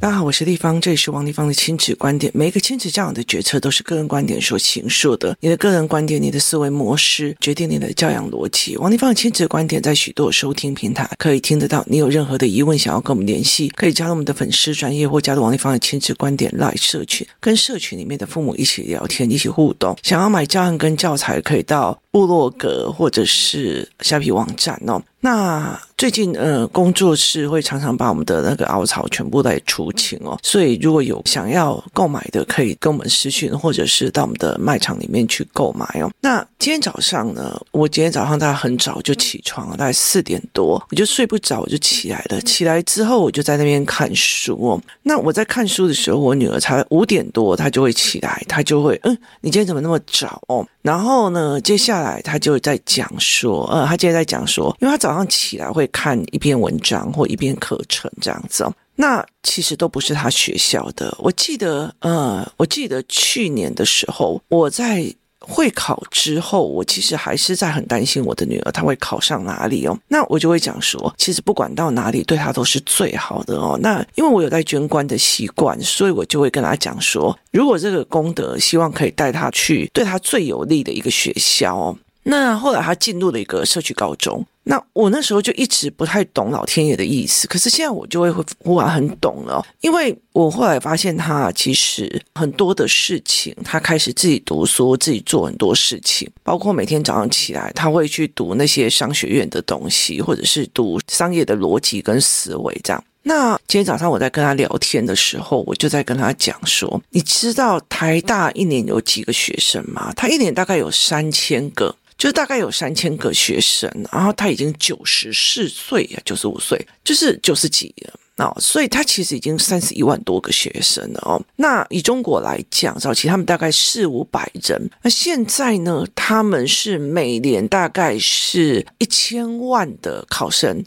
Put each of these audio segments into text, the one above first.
大家好，我是丽芳，这里是王丽芳的亲子观点。每一个亲子教养的决策都是个人观点所形塑的。你的个人观点、你的思维模式，决定你的教养逻辑。王丽芳的亲子观点在许多收听平台可以听得到。你有任何的疑问，想要跟我们联系，可以加入我们的粉丝专业或加入王丽芳的亲子观点 Live 社群，跟社群里面的父母一起聊天，一起互动。想要买教案跟教材，可以到部落格或者是虾皮网站哦。那最近呃，工作室会常常把我们的那个凹槽全部来出清哦，所以如果有想要购买的，可以跟我们私讯，或者是到我们的卖场里面去购买哦。那今天早上呢，我今天早上大概很早就起床了，大概四点多，我就睡不着，我就起来了。起来之后，我就在那边看书哦。那我在看书的时候，我女儿才五点多，她就会起来，她就会嗯，你今天怎么那么早哦？然后呢，接下来她就在讲说，呃，她今天在讲说，因为她早。早上起来会看一篇文章或一篇课程这样子哦，那其实都不是他学校的。我记得，呃，我记得去年的时候，我在会考之后，我其实还是在很担心我的女儿她会考上哪里哦。那我就会讲说，其实不管到哪里，对她都是最好的哦。那因为我有在捐官的习惯，所以我就会跟她讲说，如果这个功德希望可以带她去对她最有利的一个学校哦。那后来他进入了一个社区高中。那我那时候就一直不太懂老天爷的意思，可是现在我就会忽然很懂了，因为我后来发现他其实很多的事情，他开始自己读书，自己做很多事情，包括每天早上起来，他会去读那些商学院的东西，或者是读商业的逻辑跟思维这样。那今天早上我在跟他聊天的时候，我就在跟他讲说，你知道台大一年有几个学生吗？他一年大概有三千个。就大概有三千个学生，然后他已经九十四岁呀，九十五岁，就是九十几了哦，所以他其实已经三十一万多个学生了哦。那以中国来讲，早期他们大概四五百人，那现在呢，他们是每年大概是一千万的考生，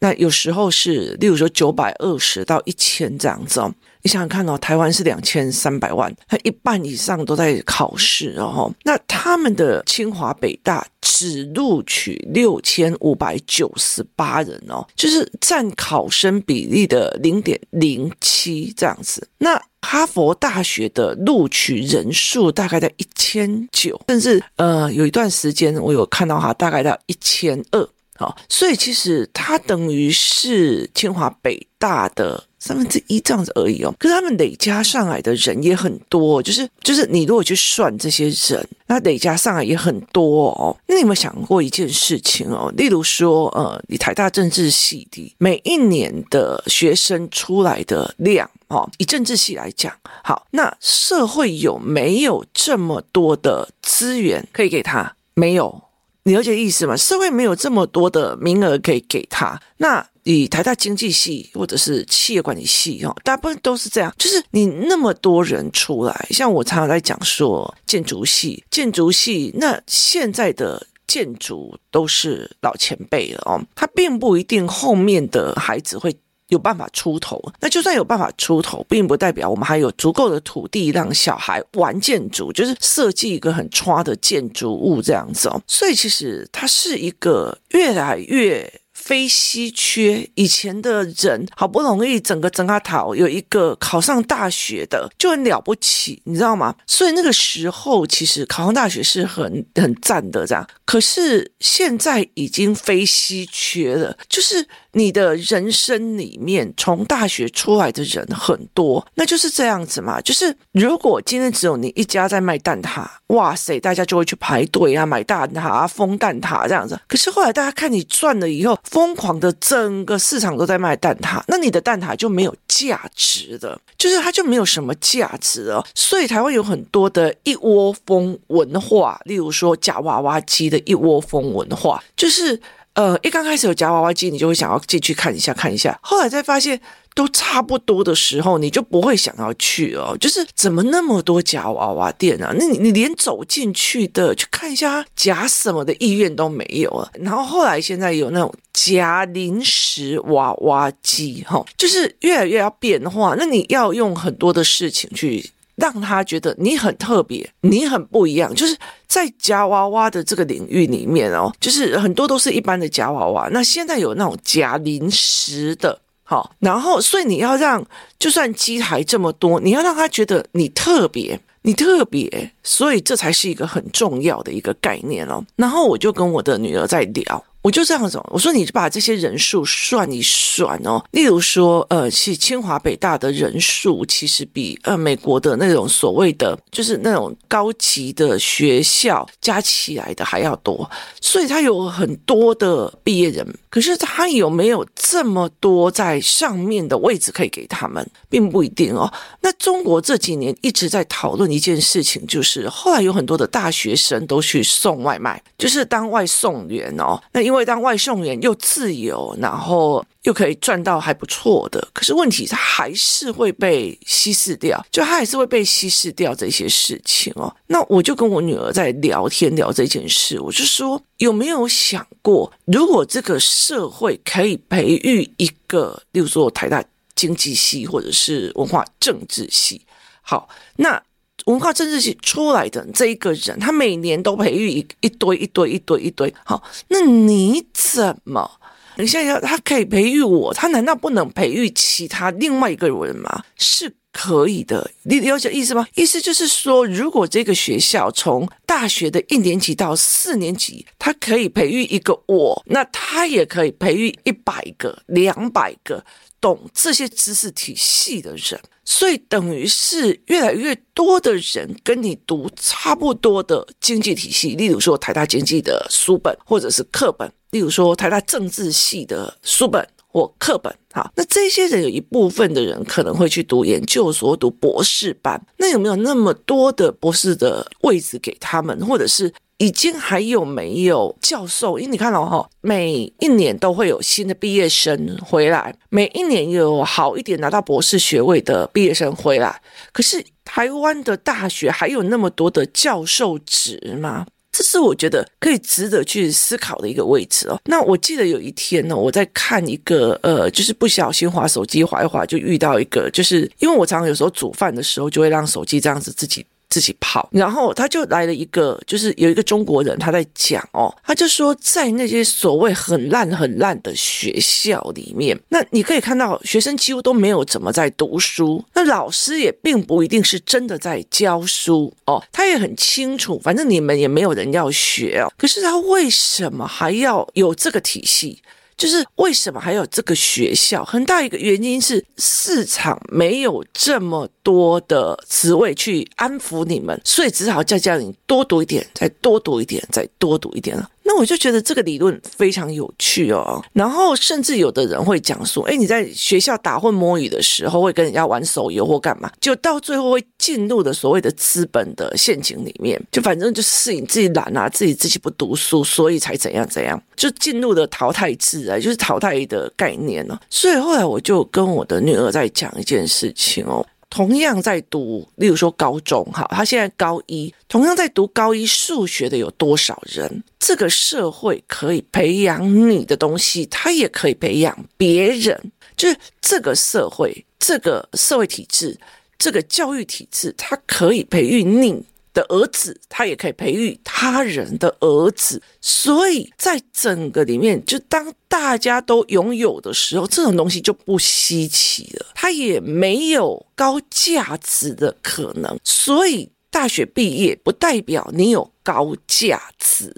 那有时候是，例如说九百二十到一千这样子哦。你想想看哦，台湾是两千三百万，他一半以上都在考试哦。那他们的清华北大只录取六千五百九十八人哦，就是占考生比例的零点零七这样子。那哈佛大学的录取人数大概在一千九，甚至呃有一段时间我有看到哈，大概到一千二。好，所以其实它等于是清华北大的。三分之一这样子而已哦，可是他们累加上来的人也很多，就是就是你如果去算这些人，那累加上来也很多哦。那你有没有想过一件事情哦？例如说，呃，你台大政治系的每一年的学生出来的量哦，以政治系来讲，好，那社会有没有这么多的资源可以给他？没有，你了解意思吗？社会没有这么多的名额可以给他，那。以台大经济系或者是企业管理系哈，大部分都是这样，就是你那么多人出来，像我常常在讲说建筑系，建筑系那现在的建筑都是老前辈了哦，他并不一定后面的孩子会有办法出头，那就算有办法出头，并不代表我们还有足够的土地让小孩玩建筑，就是设计一个很差的建筑物这样子哦，所以其实它是一个越来越。非稀缺，以前的人好不容易整个整个塔有一个考上大学的就很了不起，你知道吗？所以那个时候其实考上大学是很很赞的这样。可是现在已经非稀缺了，就是你的人生里面从大学出来的人很多，那就是这样子嘛。就是如果今天只有你一家在卖蛋挞，哇塞，大家就会去排队啊，买蛋挞啊，封蛋挞这样子。可是后来大家看你赚了以后。疯狂的整个市场都在卖蛋挞，那你的蛋挞就没有价值的，就是它就没有什么价值了。所以台湾有很多的一窝蜂文化，例如说夹娃娃机的一窝蜂文化，就是呃，一刚开始有夹娃娃机，你就会想要进去看一下看一下，后来再发现。都差不多的时候，你就不会想要去哦。就是怎么那么多夹娃娃店啊？那你你连走进去的去看一下夹什么的意愿都没有了。然后后来现在有那种夹零食娃娃机，哈，就是越来越要变化。那你要用很多的事情去让他觉得你很特别，你很不一样。就是在夹娃娃的这个领域里面哦，就是很多都是一般的夹娃娃。那现在有那种夹零食的。好，然后所以你要让，就算机台这么多，你要让他觉得你特别，你特别，所以这才是一个很重要的一个概念哦。然后我就跟我的女儿在聊。我就这样子，我说你就把这些人数算一算哦，例如说，呃，是清华北大的人数，其实比呃美国的那种所谓的就是那种高级的学校加起来的还要多，所以他有很多的毕业人，可是他有没有这么多在上面的位置可以给他们，并不一定哦。那中国这几年一直在讨论一件事情，就是后来有很多的大学生都去送外卖，就是当外送员哦，那因因为当外送员又自由，然后又可以赚到还不错的，可是问题他还是会被稀释掉，就他还是会被稀释掉这些事情哦。那我就跟我女儿在聊天聊这件事，我就说有没有想过，如果这个社会可以培育一个，例如说台大经济系或者是文化政治系，好，那。文化政治系出来的这一个人，他每年都培育一一堆一堆一堆一堆。好，那你怎么？你现在要他可以培育我，他难道不能培育其他另外一个人吗？是可以的，你了解意思吗？意思就是说，如果这个学校从大学的一年级到四年级，他可以培育一个我，那他也可以培育一百个、两百个懂这些知识体系的人。所以等于是越来越多的人跟你读差不多的经济体系，例如说台大经济的书本或者是课本，例如说台大政治系的书本或课本。好，那这些人有一部分的人可能会去读研究所、读博士班，那有没有那么多的博士的位置给他们，或者是？已经还有没有教授？因为你看到哈，每一年都会有新的毕业生回来，每一年有好一点拿到博士学位的毕业生回来。可是台湾的大学还有那么多的教授职吗？这是我觉得可以值得去思考的一个位置哦。那我记得有一天呢，我在看一个呃，就是不小心滑手机滑一滑，就遇到一个，就是因为我常常有时候煮饭的时候，就会让手机这样子自己。自己跑，然后他就来了一个，就是有一个中国人，他在讲哦，他就说在那些所谓很烂很烂的学校里面，那你可以看到学生几乎都没有怎么在读书，那老师也并不一定是真的在教书哦，他也很清楚，反正你们也没有人要学哦，可是他为什么还要有这个体系？就是为什么还有这个学校？很大一个原因是市场没有这么多的职位去安抚你们，所以只好叫叫你多读一点，再多读一点，再多读一点了。那我就觉得这个理论非常有趣哦，然后甚至有的人会讲说，诶，你在学校打混摸鱼的时候，会跟人家玩手游或干嘛，就到最后会进入的所谓的资本的陷阱里面，就反正就是你自己懒啊，自己自己不读书，所以才怎样怎样，就进入了淘汰制啊，就是淘汰的概念哦。所以后来我就跟我的女儿在讲一件事情哦。同样在读，例如说高中，哈，他现在高一，同样在读高一数学的有多少人？这个社会可以培养你的东西，他也可以培养别人。就是这个社会，这个社会体制，这个教育体制，它可以培育你的儿子，他也可以培育他人的儿子。所以在整个里面，就当大家都拥有的时候，这种东西就不稀奇了。它也没有高价值的可能。所以大学毕业不代表你有高价值。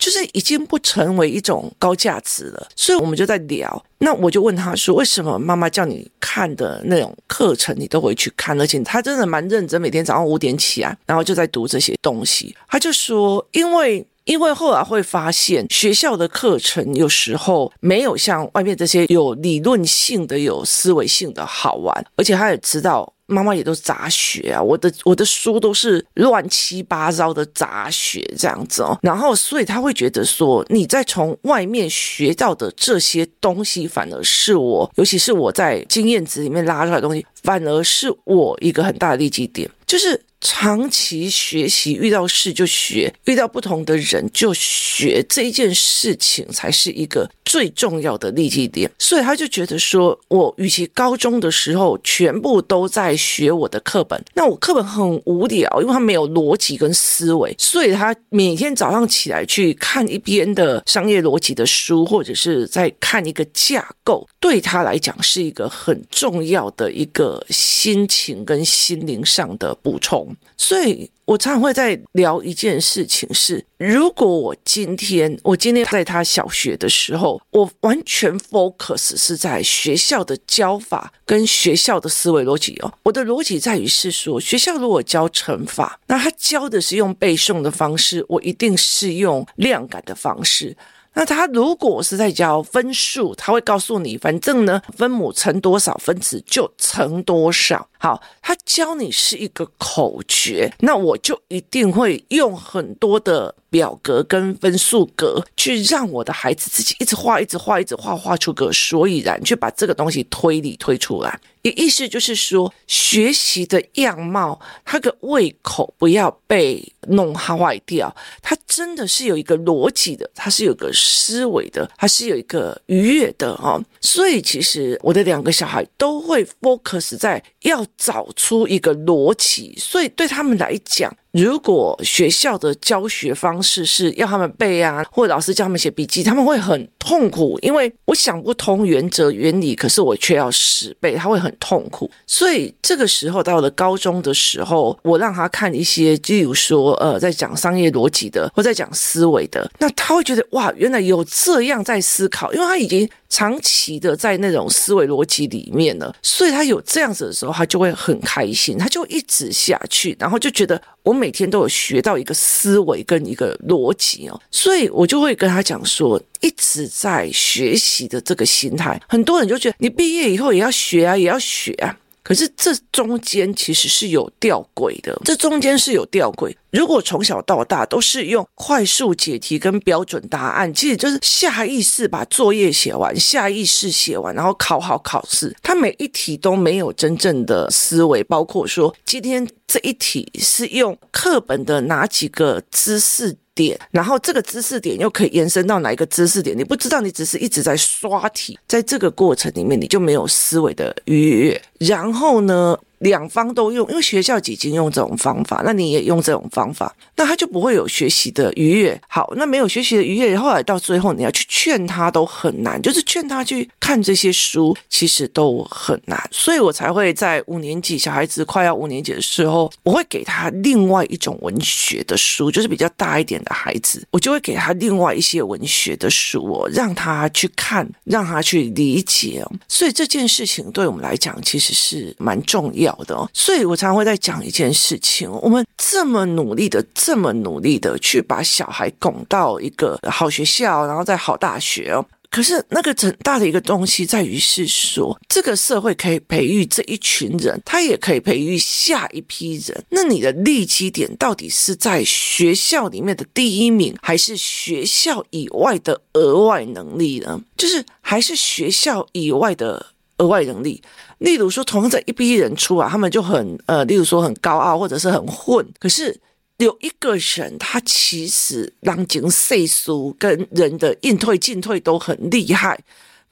就是已经不成为一种高价值了，所以我们就在聊。那我就问他说：“为什么妈妈叫你看的那种课程，你都会去看？而且他真的蛮认真，每天早上五点起来，然后就在读这些东西。”他就说：“因为，因为后来会发现，学校的课程有时候没有像外面这些有理论性的、有思维性的好玩，而且他也知道。”妈妈也都是杂学啊，我的我的书都是乱七八糟的杂学这样子。哦，然后所以他会觉得说，你在从外面学到的这些东西，反而是我，尤其是我在经验值里面拉出来的东西，反而是我一个很大的利基点，就是长期学习，遇到事就学，遇到不同的人就学，这一件事情才是一个最重要的利基点。所以他就觉得说，我与其高中的时候全部都在学我的课本，那我课本很无聊，因为他没有逻辑跟思维，所以他每天早上起来去看一边的商业逻辑的书，或者是在看一个架构，对他来讲是一个很重要的一个心情跟心灵上的补充。所以我常常会在聊一件事情是：如果我今天，我今天在他小学的时候，我完全 focus 是在学校的教法跟学校的思维逻辑哦。我的逻辑在于是说，学校如果教乘法，那他教的是用背诵的方式，我一定是用量感的方式。那他如果是在教分数，他会告诉你，反正呢，分母乘多少，分子就乘多少。好，他教你是一个口诀，那我就一定会用很多的表格跟分数格去让我的孩子自己一直画，一直画，一直画，画出个所以然，去把这个东西推理推出来。也意思就是说，学习的样貌，他的胃口不要被弄坏掉，他真的是有一个逻辑的，他是有个思维的，他是有一个愉悦的哦。所以其实我的两个小孩都会 focus 在要找出一个逻辑，所以对他们来讲。如果学校的教学方式是要他们背啊，或者老师叫他们写笔记，他们会很痛苦，因为我想不通原则原理，可是我却要死背，他会很痛苦。所以这个时候到了高中的时候，我让他看一些，例如说，呃，在讲商业逻辑的，或在讲思维的，那他会觉得哇，原来有这样在思考，因为他已经。长期的在那种思维逻辑里面了，所以他有这样子的时候，他就会很开心，他就一直下去，然后就觉得我每天都有学到一个思维跟一个逻辑哦，所以我就会跟他讲说，一直在学习的这个心态，很多人就觉得你毕业以后也要学啊，也要学啊。可是这中间其实是有吊诡的，这中间是有吊诡。如果从小到大都是用快速解题跟标准答案，其实就是下意识把作业写完，下意识写完，然后考好考试，他每一题都没有真正的思维，包括说今天这一题是用课本的哪几个知识点，然后这个知识点又可以延伸到哪一个知识点？你不知道，你只是一直在刷题，在这个过程里面，你就没有思维的愉悦。然后呢，两方都用，因为学校已经用这种方法，那你也用这种方法，那他就不会有学习的愉悦。好，那没有学习的愉悦，后来到最后你要去劝他都很难，就是劝他去看这些书，其实都很难。所以我才会在五年级小孩子快要五年级的时候，我会给他另外一种文学的书，就是比较大一点的孩子，我就会给他另外一些文学的书哦，让他去看，让他去理解。所以这件事情对我们来讲，其实是蛮重要的，所以我常常会在讲一件事情：我们这么努力的，这么努力的去把小孩拱到一个好学校，然后在好大学哦。可是那个很大的一个东西在于是说，这个社会可以培育这一群人，他也可以培育下一批人。那你的利基点到底是在学校里面的第一名，还是学校以外的额外能力呢？就是还是学校以外的额外能力？例如说，同样在一批人出啊，他们就很呃，例如说很高傲或者是很混。可是有一个人，他其实人情世事跟人的应退进退都很厉害。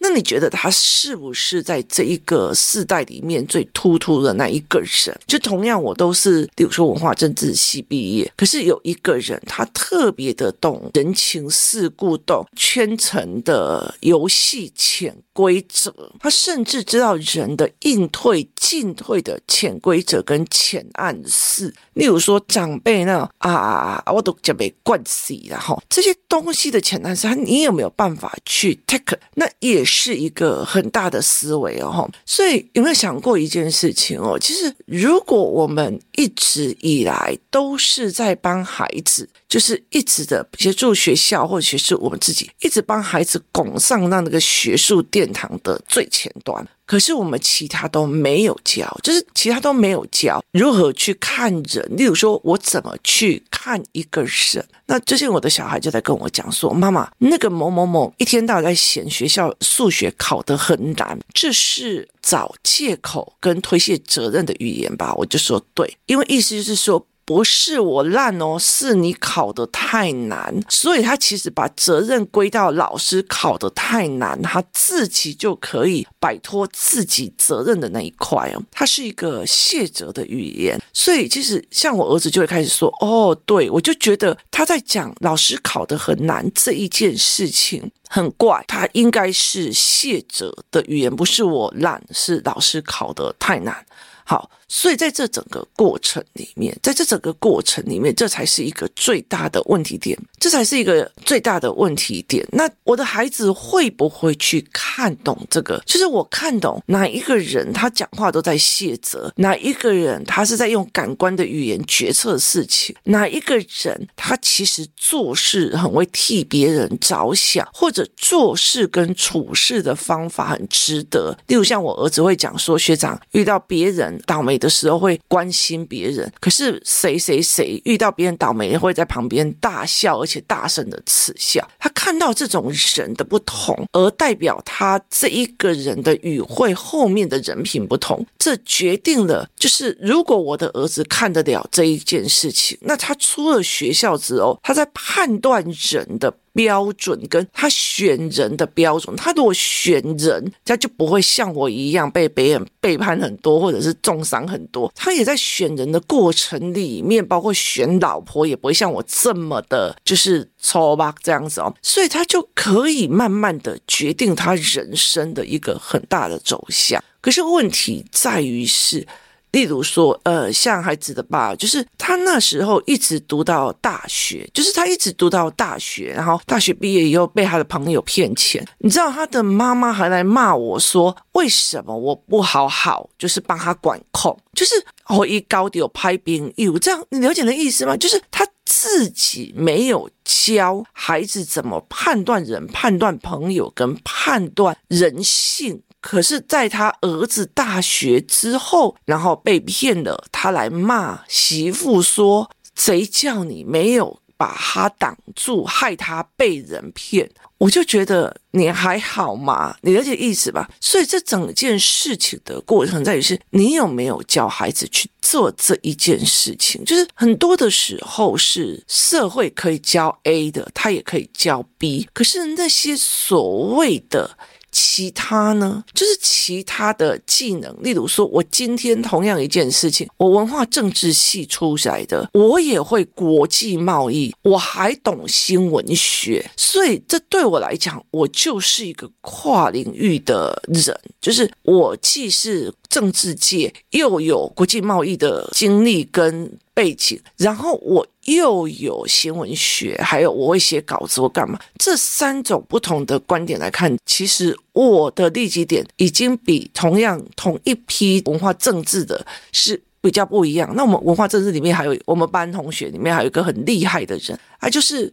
那你觉得他是不是在这一个世代里面最突出的那一个人？就同样，我都是，比如说文化政治系毕业，可是有一个人，他特别的懂人情世故，懂圈层的游戏潜规则，他甚至知道人的应退进退的潜规则跟潜暗示。例如说长辈那啊，我都准备惯死然后这些东西的潜暗示，你有没有办法去 take？那也。是一个很大的思维哦，所以有没有想过一件事情哦？其实如果我们一直以来都是在帮孩子，就是一直的协助学校或者是我们自己，一直帮孩子拱上那那个学术殿堂的最前端。可是我们其他都没有教，就是其他都没有教如何去看人。例如说，我怎么去看一个人？那最近我的小孩就在跟我讲说：“妈妈，那个某某某一天到晚在嫌学校数学考得很难，这是找借口跟推卸责任的语言吧？”我就说：“对，因为意思就是说。”不是我烂哦，是你考得太难，所以他其实把责任归到老师考得太难，他自己就可以摆脱自己责任的那一块哦。他是一个卸责的语言，所以其实像我儿子就会开始说：“哦，对，我就觉得他在讲老师考得很难这一件事情很怪，他应该是卸责的语言，不是我烂，是老师考得太难。”好。所以在这整个过程里面，在这整个过程里面，这才是一个最大的问题点，这才是一个最大的问题点。那我的孩子会不会去看懂这个？就是我看懂哪一个人他讲话都在卸责，哪一个人他是在用感官的语言决策事情，哪一个人他其实做事很会替别人着想，或者做事跟处事的方法很值得。例如像我儿子会讲说，学长遇到别人倒霉的时候会关心别人，可是谁谁谁遇到别人倒霉会在旁边大笑，而且大声的耻笑。他看到这种人的不同，而代表他这一个人的语汇后面的人品不同，这决定了就是如果我的儿子看得了这一件事情，那他出了学校之后，他在判断人的。标准跟他选人的标准，他如果选人，他就不会像我一样被别人背叛很多，或者是重伤很多。他也在选人的过程里面，包括选老婆，也不会像我这么的，就是抽吧这样子哦。所以他就可以慢慢的决定他人生的一个很大的走向。可是问题在于是。例如说，呃，像孩子的爸，就是他那时候一直读到大学，就是他一直读到大学，然后大学毕业以后被他的朋友骗钱。你知道他的妈妈还来骂我说，为什么我不好好就是帮他管控，就是我一高调拍兵有这样，你了解的意思吗？就是他自己没有教孩子怎么判断人、判断朋友跟判断人性。可是，在他儿子大学之后，然后被骗了，他来骂媳妇说：“谁叫你没有把他挡住，害他被人骗？”我就觉得你还好吗？你了解意思吧？所以这整件事情的过程在于是，你有没有教孩子去做这一件事情？就是很多的时候是社会可以教 A 的，他也可以教 B，可是那些所谓的。其他呢，就是其他的技能，例如说，我今天同样一件事情，我文化政治系出来的，我也会国际贸易，我还懂新闻学，所以这对我来讲，我就是一个跨领域的人，就是我既是政治界，又有国际贸易的经历跟背景，然后我又有新闻学，还有我会写稿子，我干嘛？这三种不同的观点来看，其实我的利己点已经比同样同一批文化政治的是比较不一样。那我们文化政治里面还有我们班同学里面还有一个很厉害的人啊，就是。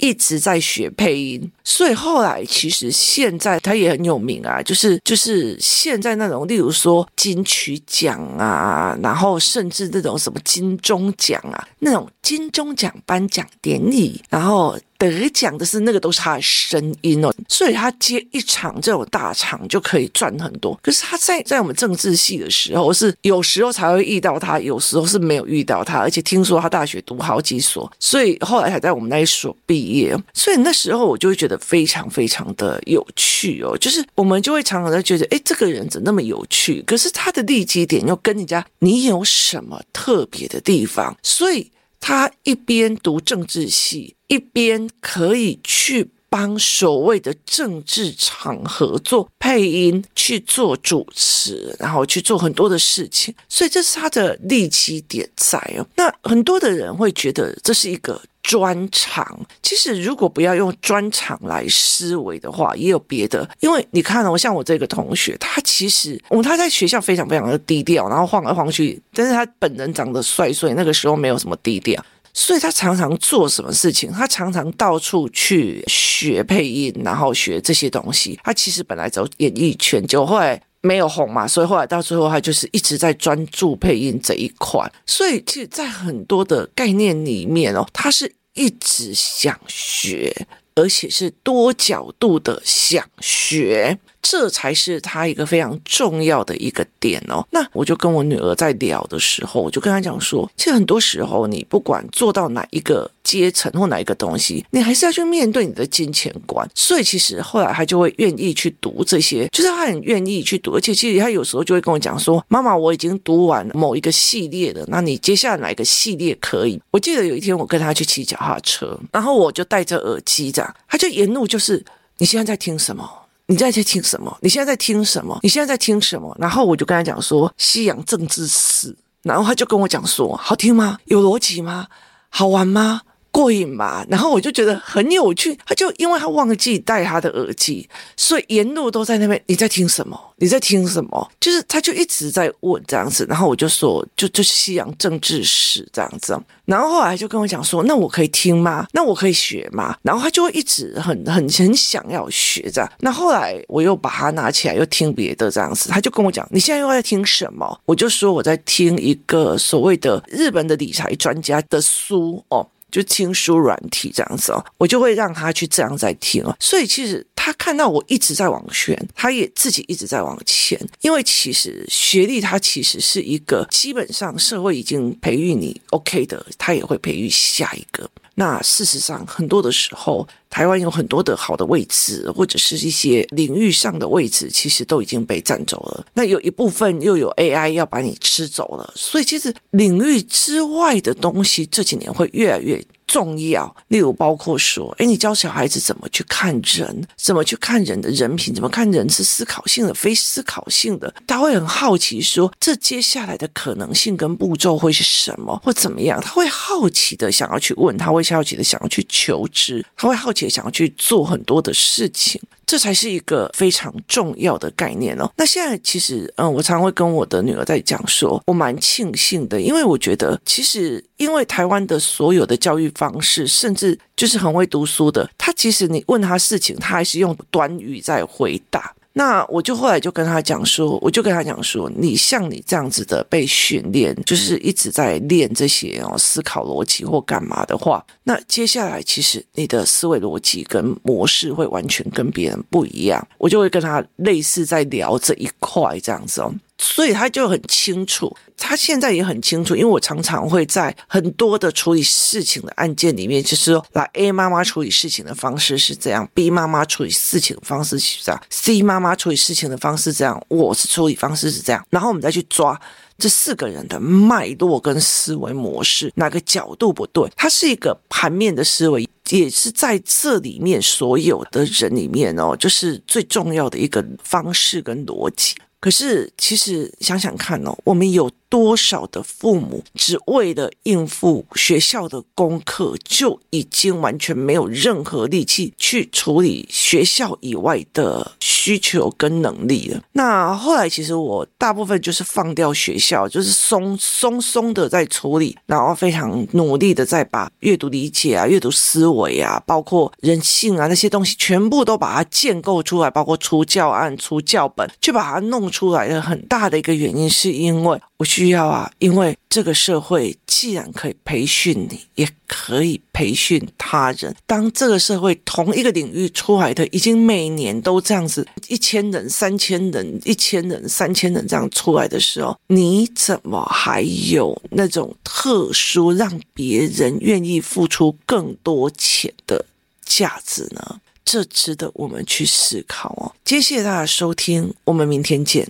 一直在学配音，所以后来其实现在他也很有名啊，就是就是现在那种，例如说金曲奖啊，然后甚至那种什么金钟奖啊，那种金钟奖颁奖典礼，然后。得奖的是那个都是他的声音哦，所以他接一场这种大场就可以赚很多。可是他在在我们政治系的时候是有时候才会遇到他，有时候是没有遇到他，而且听说他大学读好几所，所以后来才在我们那一所毕业。所以那时候我就会觉得非常非常的有趣哦，就是我们就会常常在觉得，哎，这个人怎那么有趣？可是他的利基点又跟人家你有什么特别的地方？所以。他一边读政治系，一边可以去帮所谓的政治场合做配音，去做主持，然后去做很多的事情。所以这是他的立基点在哦。那很多的人会觉得这是一个。专长，其实如果不要用专长来思维的话，也有别的。因为你看哦，像我这个同学，他其实，我他在学校非常非常的低调，然后晃来晃去，但是他本人长得帅，所以那个时候没有什么低调，所以他常常做什么事情，他常常到处去学配音，然后学这些东西。他其实本来走演艺圈，就后来。没有红嘛，所以后来到最后他就是一直在专注配音这一块。所以其实，在很多的概念里面哦，他是一直想学，而且是多角度的想学。这才是他一个非常重要的一个点哦。那我就跟我女儿在聊的时候，我就跟她讲说，其实很多时候你不管做到哪一个阶层或哪一个东西，你还是要去面对你的金钱观。所以其实后来她就会愿意去读这些，就是她很愿意去读。而且其实她有时候就会跟我讲说：“妈妈，我已经读完某一个系列了，那你接下来哪一个系列可以？”我记得有一天我跟她去骑脚踏车，然后我就戴着耳机这样，她就沿路就是：“你现在在听什么？”你在在听什么？你现在在听什么？你现在在听什么？然后我就跟他讲说《西洋政治史》，然后他就跟我讲说：好听吗？有逻辑吗？好玩吗？过瘾吧，然后我就觉得很有趣。他就因为他忘记带他的耳机，所以沿路都在那边。你在听什么？你在听什么？就是他就一直在问这样子。然后我就说，就就西洋政治史这样子。然后后来就跟我讲说，那我可以听吗？那我可以学吗？然后他就会一直很很很想要学这样。那后来我又把它拿起来又听别的这样子。他就跟我讲，你现在又在听什么？我就说我在听一个所谓的日本的理财专家的书哦。就听书软体这样子哦，我就会让他去这样在听哦。所以其实他看到我一直在往前，他也自己一直在往前。因为其实学历它其实是一个基本上社会已经培育你 OK 的，他也会培育下一个。那事实上很多的时候，台湾有很多的好的位置，或者是一些领域上的位置，其实都已经被占走了。那有一部分又有 AI 要把你吃走了，所以其实领域之外的东西这几年会越来越重要。例如包括说，诶，你教小孩子怎么去看人，怎么去看人的人品，怎么看人是思考性的、非思考性的，他会很好奇说，这接下来的可能性跟步骤会是什么，或怎么样？他会好奇的想要去问，他会好奇的想要去求知，他会好奇。的想要去做很多的事情，这才是一个非常重要的概念哦。那现在其实，嗯，我常常会跟我的女儿在讲说，我蛮庆幸的，因为我觉得其实，因为台湾的所有的教育方式，甚至就是很会读书的，他其实你问他事情，他还是用短语在回答。那我就后来就跟他讲说，我就跟他讲说，你像你这样子的被训练，就是一直在练这些哦思考逻辑或干嘛的话，那接下来其实你的思维逻辑跟模式会完全跟别人不一样。我就会跟他类似在聊这一块这样子哦。所以他就很清楚，他现在也很清楚，因为我常常会在很多的处理事情的案件里面，就是说，来 A 妈妈处理事情的方式是这样，B 妈妈处理事情的方式是这样，C 妈妈处理事情的方式这样，我是处理方式是这样，然后我们再去抓这四个人的脉络跟思维模式，哪个角度不对，它是一个盘面的思维，也是在这里面所有的人里面哦，就是最重要的一个方式跟逻辑。可是，其实想想看哦，我们有。多少的父母只为了应付学校的功课，就已经完全没有任何力气去处理学校以外的需求跟能力了。那后来其实我大部分就是放掉学校，就是松松松的在处理，然后非常努力的在把阅读理解啊、阅读思维啊、包括人性啊那些东西全部都把它建构出来，包括出教案、出教本，去把它弄出来的很大的一个原因，是因为我需要啊，因为这个社会既然可以培训你，也可以培训他人。当这个社会同一个领域出来的，已经每年都这样子一千人、三千人、一千人、三千人这样出来的时候，你怎么还有那种特殊让别人愿意付出更多钱的价值呢？这值得我们去思考哦。谢谢大家收听，我们明天见。